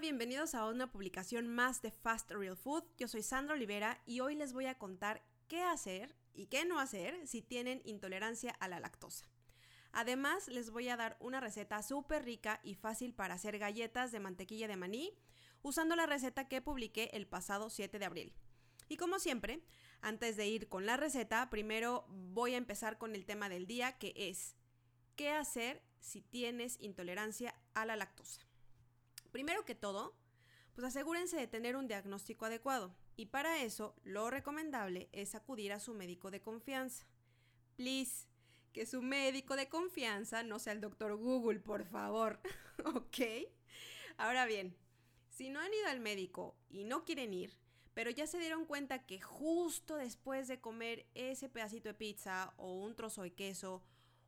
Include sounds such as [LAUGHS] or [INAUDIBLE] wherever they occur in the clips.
Bienvenidos a una publicación más de Fast Real Food. Yo soy Sandra Olivera y hoy les voy a contar qué hacer y qué no hacer si tienen intolerancia a la lactosa. Además, les voy a dar una receta súper rica y fácil para hacer galletas de mantequilla de maní, usando la receta que publiqué el pasado 7 de abril. Y como siempre, antes de ir con la receta, primero voy a empezar con el tema del día, que es ¿qué hacer si tienes intolerancia a la lactosa? Primero que todo, pues asegúrense de tener un diagnóstico adecuado y para eso lo recomendable es acudir a su médico de confianza. Please, que su médico de confianza no sea el doctor Google, por favor. [LAUGHS] ¿Ok? Ahora bien, si no han ido al médico y no quieren ir, pero ya se dieron cuenta que justo después de comer ese pedacito de pizza o un trozo de queso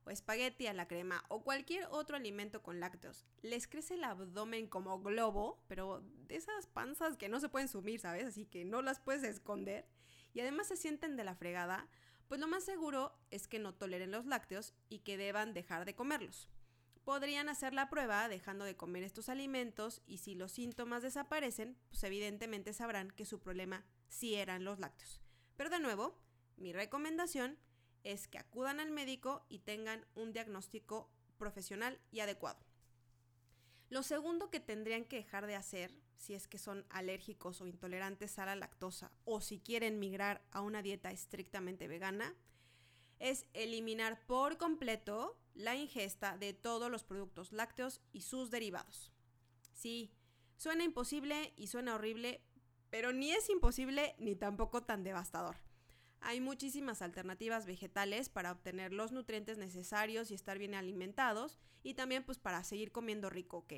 o espagueti a la crema o cualquier otro alimento con lácteos, les crece el abdomen como globo, pero de esas panzas que no se pueden sumir, ¿sabes? Así que no las puedes esconder y además se sienten de la fregada, pues lo más seguro es que no toleren los lácteos y que deban dejar de comerlos. Podrían hacer la prueba dejando de comer estos alimentos y si los síntomas desaparecen, pues evidentemente sabrán que su problema sí eran los lácteos. Pero de nuevo, mi recomendación es que acudan al médico y tengan un diagnóstico profesional y adecuado. Lo segundo que tendrían que dejar de hacer, si es que son alérgicos o intolerantes a la lactosa o si quieren migrar a una dieta estrictamente vegana, es eliminar por completo la ingesta de todos los productos lácteos y sus derivados. Sí, suena imposible y suena horrible, pero ni es imposible ni tampoco tan devastador. Hay muchísimas alternativas vegetales para obtener los nutrientes necesarios y estar bien alimentados y también pues para seguir comiendo rico, ¿ok?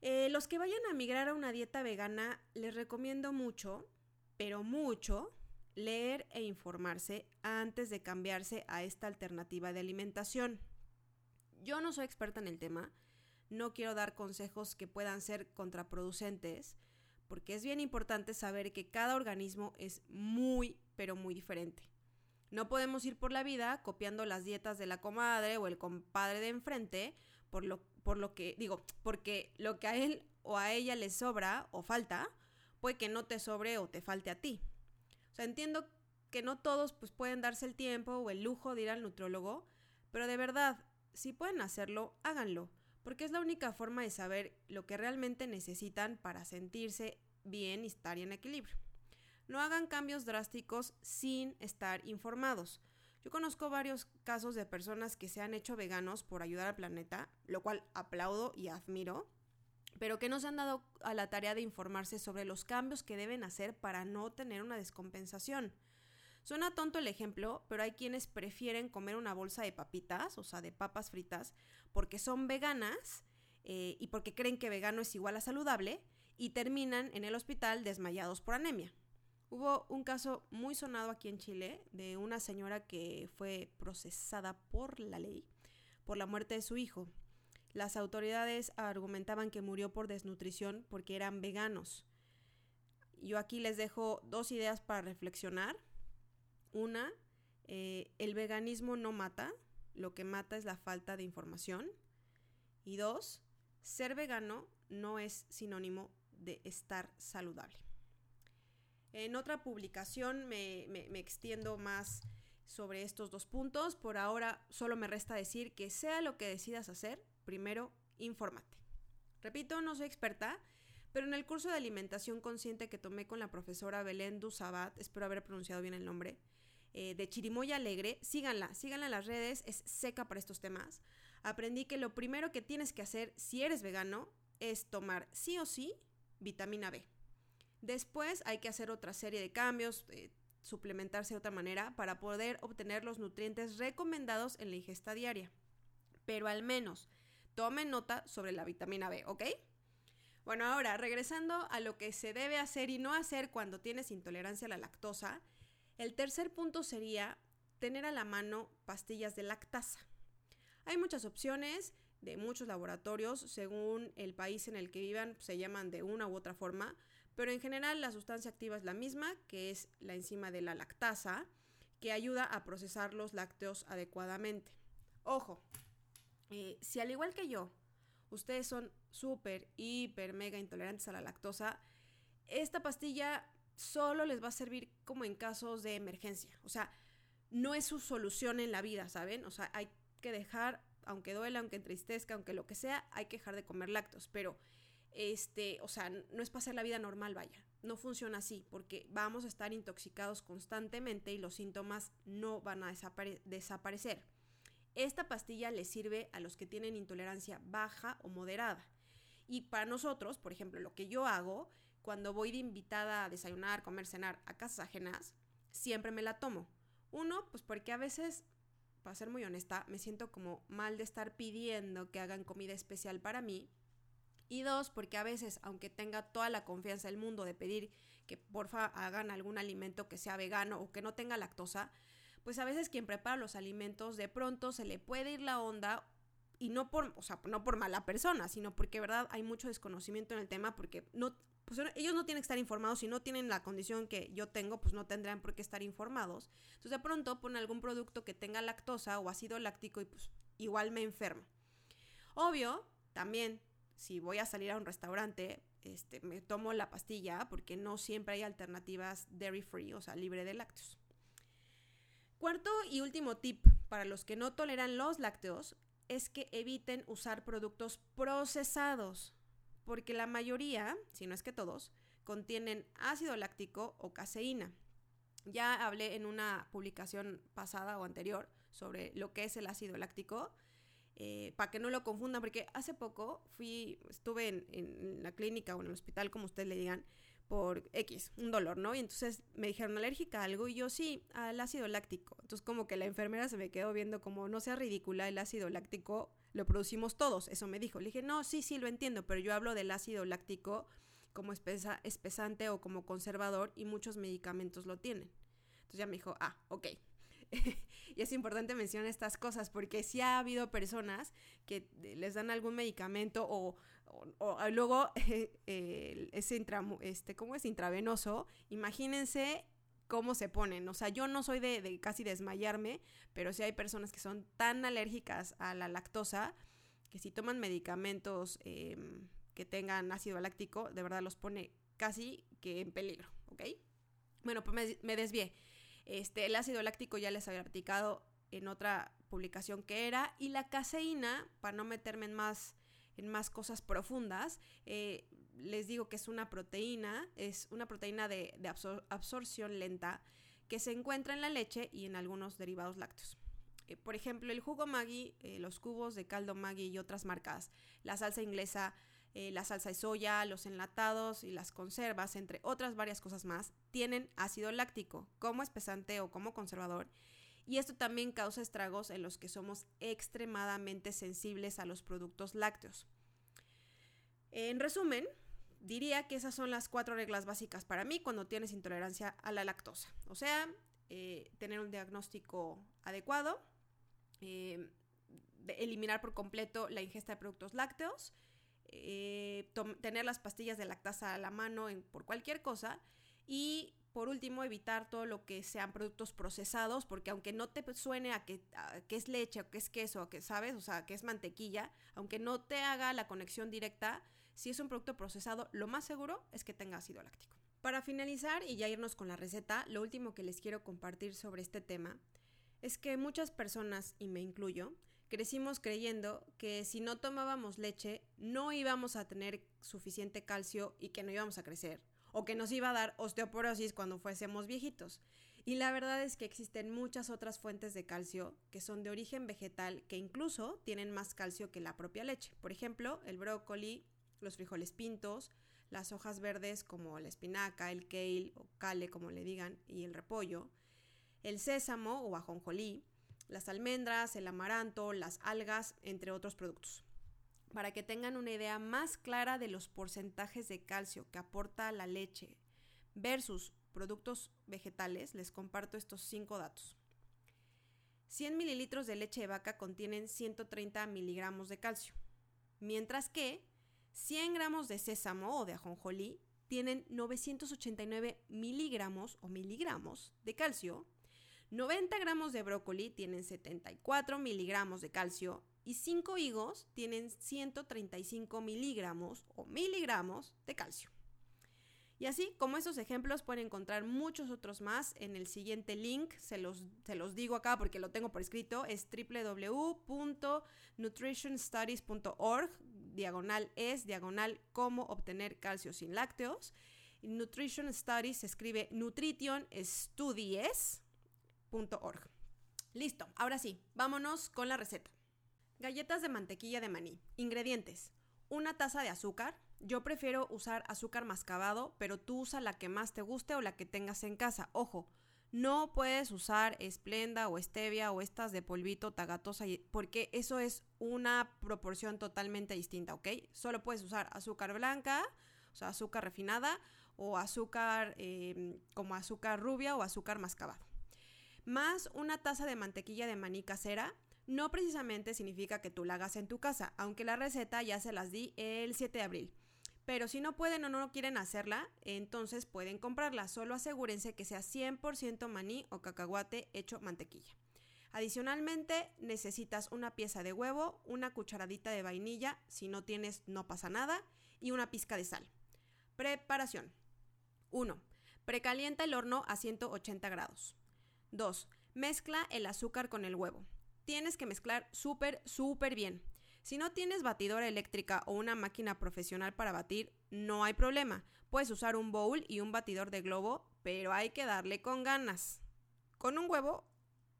Eh, los que vayan a migrar a una dieta vegana les recomiendo mucho, pero mucho, leer e informarse antes de cambiarse a esta alternativa de alimentación. Yo no soy experta en el tema, no quiero dar consejos que puedan ser contraproducentes, porque es bien importante saber que cada organismo es muy, pero muy diferente. No podemos ir por la vida copiando las dietas de la comadre o el compadre de enfrente, por lo, por lo que, digo, porque lo que a él o a ella le sobra o falta, puede que no te sobre o te falte a ti. Entiendo que no todos pues, pueden darse el tiempo o el lujo de ir al nutriólogo, pero de verdad, si pueden hacerlo, háganlo porque es la única forma de saber lo que realmente necesitan para sentirse bien y estar en equilibrio. No hagan cambios drásticos sin estar informados. Yo conozco varios casos de personas que se han hecho veganos por ayudar al planeta, lo cual aplaudo y admiro, pero que no se han dado a la tarea de informarse sobre los cambios que deben hacer para no tener una descompensación. Suena tonto el ejemplo, pero hay quienes prefieren comer una bolsa de papitas, o sea, de papas fritas, porque son veganas eh, y porque creen que vegano es igual a saludable y terminan en el hospital desmayados por anemia. Hubo un caso muy sonado aquí en Chile de una señora que fue procesada por la ley por la muerte de su hijo. Las autoridades argumentaban que murió por desnutrición porque eran veganos. Yo aquí les dejo dos ideas para reflexionar. Una, eh, el veganismo no mata, lo que mata es la falta de información. Y dos, ser vegano no es sinónimo de estar saludable. En otra publicación me, extiendo más sobre estos dos puntos. Por ahora solo me resta decir que sea lo que decidas hacer, primero infórmate. Repito, no soy experta, pero en el curso de alimentación consciente que tomé con la profesora Belén Dusabat, espero haber pronunciado bien el nombre, eh, de Chirimoya Alegre, síganla, síganla en las redes, es seca para estos temas. Aprendí que lo primero que tienes que hacer si eres vegano es tomar sí o sí vitamina B. Después hay que hacer otra serie de cambios, eh, suplementarse de otra manera para poder obtener los nutrientes recomendados en la ingesta diaria. Pero al menos tomen nota sobre la vitamina B, ¿ok? Bueno, ahora regresando a lo que se debe hacer y no hacer cuando tienes intolerancia a la lactosa, el tercer punto sería tener a la mano pastillas de lactasa. Hay muchas opciones de muchos laboratorios, según el país en el que vivan, se llaman de una u otra forma, pero en general la sustancia activa es la misma, que es la enzima de la lactasa, que ayuda a procesar los lácteos adecuadamente. Ojo, eh, si al igual que yo ustedes son súper, hiper, mega intolerantes a la lactosa, esta pastilla solo les va a servir como en casos de emergencia. O sea, no es su solución en la vida, ¿saben? O sea, hay que dejar, aunque duela, aunque entristezca, aunque lo que sea, hay que dejar de comer lácteos. Pero, este, o sea, no es hacer la vida normal, vaya. No funciona así, porque vamos a estar intoxicados constantemente y los síntomas no van a desaparecer. Esta pastilla le sirve a los que tienen intolerancia baja o moderada. Y para nosotros, por ejemplo, lo que yo hago cuando voy de invitada a desayunar, comer, cenar a casas ajenas, siempre me la tomo. Uno, pues porque a veces, para ser muy honesta, me siento como mal de estar pidiendo que hagan comida especial para mí. Y dos, porque a veces, aunque tenga toda la confianza del mundo de pedir que porfa hagan algún alimento que sea vegano o que no tenga lactosa, pues a veces quien prepara los alimentos de pronto se le puede ir la onda y no por, o sea, no por mala persona, sino porque, verdad, hay mucho desconocimiento en el tema porque no, pues ellos no tienen que estar informados, si no tienen la condición que yo tengo, pues no tendrán por qué estar informados. Entonces de pronto ponen algún producto que tenga lactosa o ácido láctico y pues igual me enfermo. Obvio, también si voy a salir a un restaurante, este, me tomo la pastilla porque no siempre hay alternativas dairy free, o sea, libre de lácteos. Cuarto y último tip para los que no toleran los lácteos es que eviten usar productos procesados porque la mayoría, si no es que todos, contienen ácido láctico o caseína. Ya hablé en una publicación pasada o anterior sobre lo que es el ácido láctico, eh, para que no lo confundan, porque hace poco fui, estuve en, en, la clínica o en el hospital, como ustedes le digan, por X, un dolor, ¿no? Y entonces me dijeron alérgica a algo y yo sí, al ácido láctico. Entonces como que la enfermera se me quedó viendo como no sea ridícula, el ácido láctico lo producimos todos, eso me dijo. Le dije, no, sí, sí, lo entiendo, pero yo hablo del ácido láctico como espesa, espesante o como conservador y muchos medicamentos lo tienen. Entonces ya me dijo, ah, ok. [LAUGHS] y es importante mencionar estas cosas porque si ha habido personas que les dan algún medicamento o, luego [LAUGHS] ese este, ¿cómo es? intravenoso, imagínense cómo se ponen. O sea, yo no soy de, casi desmayarme, pero sí hay personas que son tan alérgicas a la lactosa que si toman medicamentos em, que tengan ácido láctico, de verdad los pone casi que en peligro, ¿ok? Bueno, pues me, me desvié. Este, el ácido láctico ya les había platicado en otra publicación que era, y la caseína, para no meterme en más, en más cosas profundas, eh, les digo que es una proteína, es una proteína de, absorción lenta que se encuentra en la leche y en algunos derivados lácteos. Eh, por ejemplo, el jugo Maggi, eh, los cubos de caldo Maggi y otras marcas, la salsa inglesa, la salsa de soya, los enlatados y las conservas, entre otras varias cosas más, tienen ácido láctico como espesante o como conservador. Y esto también causa estragos en los que somos extremadamente sensibles a los productos lácteos. En resumen, diría que esas son las cuatro reglas básicas para mí cuando tienes intolerancia a la lactosa. O sea, eh, tener un diagnóstico adecuado, eh, eliminar por completo la ingesta de productos lácteos, eh, tener las pastillas de lactasa a la mano por cualquier cosa y por último evitar todo lo que sean productos procesados porque aunque no te suene a que, es leche o que es queso o que sabes, o sea, que es mantequilla, aunque no te haga la conexión directa, si es un producto procesado, lo más seguro es que tenga ácido láctico. Para finalizar y ya irnos con la receta, lo último que les quiero compartir sobre este tema es que muchas personas, y me incluyo, crecimos creyendo que si no tomábamos leche no íbamos a tener suficiente calcio y que no íbamos a crecer, o que nos iba a dar osteoporosis cuando fuésemos viejitos. Y la verdad es que existen muchas otras fuentes de calcio que son de origen vegetal que incluso tienen más calcio que la propia leche. Por ejemplo, el brócoli, los frijoles pintos, las hojas verdes como la espinaca, el kale o kale como le digan, y el repollo, el sésamo o ajonjolí, las almendras, el amaranto, las algas, entre otros productos. Para que tengan una idea más clara de los porcentajes de calcio que aporta la leche versus productos vegetales, les comparto estos cinco datos. 100 mililitros de leche de vaca contienen 130 miligramos de calcio, mientras que 100 gramos de sésamo o de ajonjolí tienen 989 miligramos o miligramos de calcio. 90 gramos de brócoli tienen 74 miligramos de calcio y 5 higos tienen 135 miligramos o miligramos de calcio. Y así como estos ejemplos pueden encontrar muchos otros más en el siguiente link, se los, se los digo acá porque lo tengo por escrito, es www.nutritionstudies.org, diagonal es, diagonal cómo obtener calcio sin lácteos. Nutrition Studies se escribe nutritionstudies.org. Listo, ahora sí, vámonos con la receta. Galletas de mantequilla de maní. Ingredientes. Una taza de azúcar, yo prefiero usar azúcar mascabado, pero tú usa la que más te guste o la que tengas en casa. Ojo, no puedes usar esplenda o stevia o estas de polvito tagatosa porque eso es una proporción totalmente distinta, ¿ok? Solo puedes usar azúcar blanca, o sea, azúcar refinada o azúcar em, como azúcar rubia o azúcar mascabado. Más una taza de mantequilla de maní casera. No precisamente significa que tú la hagas en tu casa, aunque la receta ya se las di el 7 de abril. Pero si no pueden o no quieren hacerla, entonces pueden comprarla. Solo asegúrense que sea 100% maní o cacahuate hecho mantequilla. Adicionalmente, necesitas una pieza de huevo, una cucharadita de vainilla, si no tienes no pasa nada, y una pizca de sal. Preparación. 1. Precalienta el horno a 180 grados. 2. Mezcla el azúcar con el huevo. Tienes que mezclar súper, súper bien. Si no tienes batidora eléctrica o una máquina profesional para batir, no hay problema. Puedes usar un bowl y un batidor de globo, pero hay que darle con ganas. Con un huevo,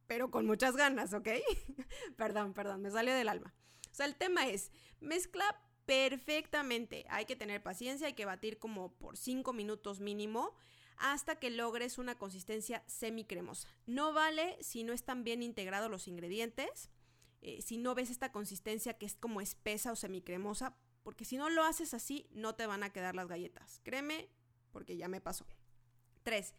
pero con muchas ganas, ¿ok? [LAUGHS] perdón, perdón, me salió del alma. O sea, el tema es, mezcla perfectamente. Hay que tener paciencia, hay que batir como por 5 minutos mínimo hasta que logres una consistencia semicremosa. No vale si no están bien integrados los ingredientes eh, si no ves esta consistencia que es como espesa o semicremosa, porque si no lo haces así, no te van a quedar las galletas. Créeme, porque ya me pasó. 3.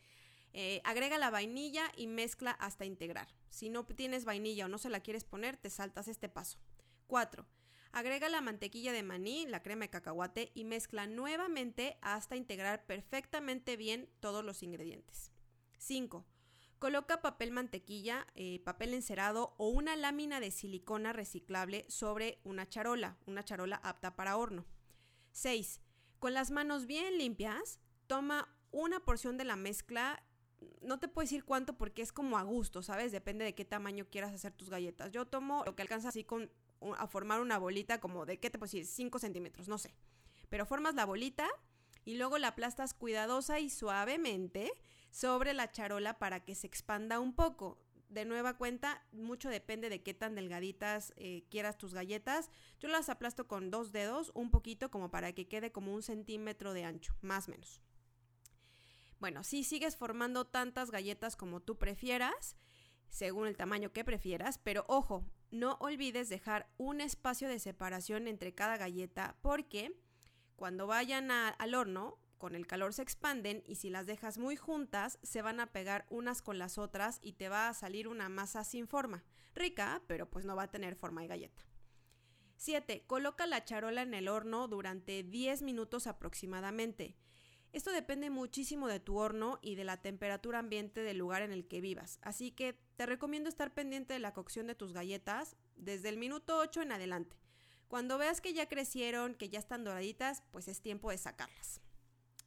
Eh, agrega la vainilla y mezcla hasta integrar. Si no tienes vainilla o no se la quieres poner, te saltas este paso. 4. Agrega la mantequilla de maní, la crema de cacahuate y mezcla nuevamente hasta integrar perfectamente bien todos los ingredientes. 5. Coloca papel mantequilla, eh, papel encerado o una lámina de silicona reciclable sobre una charola, una charola apta para horno. 6. Con las manos bien limpias, toma una porción de la mezcla. No te puedo decir cuánto porque es como a gusto, ¿sabes? Depende de qué tamaño quieras hacer tus galletas. Yo tomo lo que alcanza así con, a formar una bolita como de, ¿qué te puedo decir? 5 centímetros, no sé. Pero formas la bolita y luego la aplastas cuidadosa y suavemente sobre la charola para que se expanda un poco. De nueva cuenta, mucho depende de qué tan delgaditas eh, quieras tus galletas. Yo las aplasto con dos dedos, un poquito como para que quede como un centímetro de ancho, más o menos. Bueno, si sigues formando tantas galletas como tú prefieras, según el tamaño que prefieras, pero ojo, no olvides dejar un espacio de separación entre cada galleta porque cuando vayan al horno con el calor se expanden y si las dejas muy juntas se van a pegar unas con las otras y te va a salir una masa sin forma. Rica, pero pues no va a tener forma de galleta. 7. Coloca la charola en el horno durante 10 minutos aproximadamente. Esto depende muchísimo de tu horno y de la temperatura ambiente del lugar en el que vivas, así que te recomiendo estar pendiente de la cocción de tus galletas desde el minuto 8 en adelante. Cuando veas que ya crecieron, que ya están doraditas, pues es tiempo de sacarlas.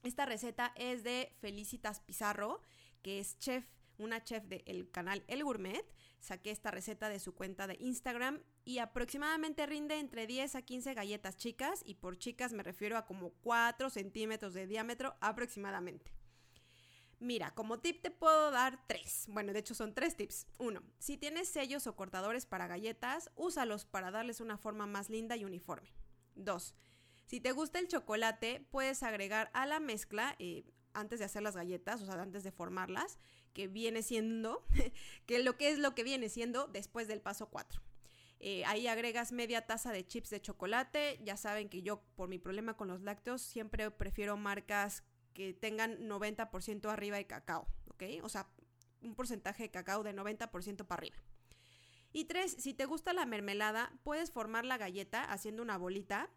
Esta receta es de Felicitas Pizarro, que es chef, una chef del canal El Gourmet. Saqué esta receta de su cuenta de Instagram y aproximadamente rinde entre 10 a 15 galletas chicas y por chicas me refiero a como 4 centímetros de diámetro aproximadamente. Mira, como tip te puedo dar tres. Bueno, de hecho son tres tips. Uno, si tienes sellos o cortadores para galletas, úsalos para darles una forma más linda y uniforme. Dos, si te gusta el chocolate, puedes agregar a la mezcla, eh, antes de hacer las galletas, o sea, antes de formarlas, que viene siendo, [LAUGHS] que lo que es lo que viene siendo después del paso 4. Eh, ahí agregas media taza de chips de chocolate. Ya saben que yo, por mi problema con los lácteos, siempre prefiero marcas que tengan 90% arriba de cacao, ¿ok? O sea, un porcentaje de cacao de 90% para arriba. Y tres, si te gusta la mermelada, puedes formar la galleta haciendo una bolita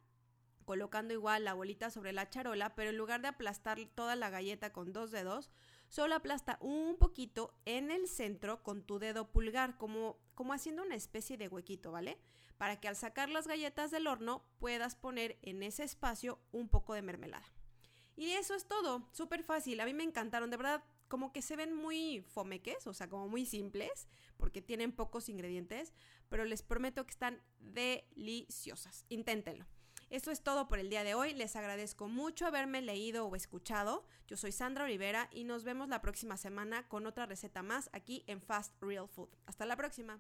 colocando igual la bolita sobre la charola, pero en lugar de aplastar toda la galleta con dos dedos, solo aplasta un poquito en el centro con tu dedo pulgar, como, como haciendo una especie de huequito, ¿vale? para que al sacar las galletas del horno puedas poner en ese espacio un poco de mermelada. Y eso es todo, súper fácil, a mí me encantaron, de verdad, como que se ven muy fomeques, o sea, como muy simples, porque tienen pocos ingredientes, pero les prometo que están deliciosas. Inténtenlo. Esto es todo por el día de hoy. Les agradezco mucho haberme leído o escuchado. Yo soy Sandra Olivera y nos vemos la próxima semana con otra receta más aquí en Fast Real Food. Hasta la próxima.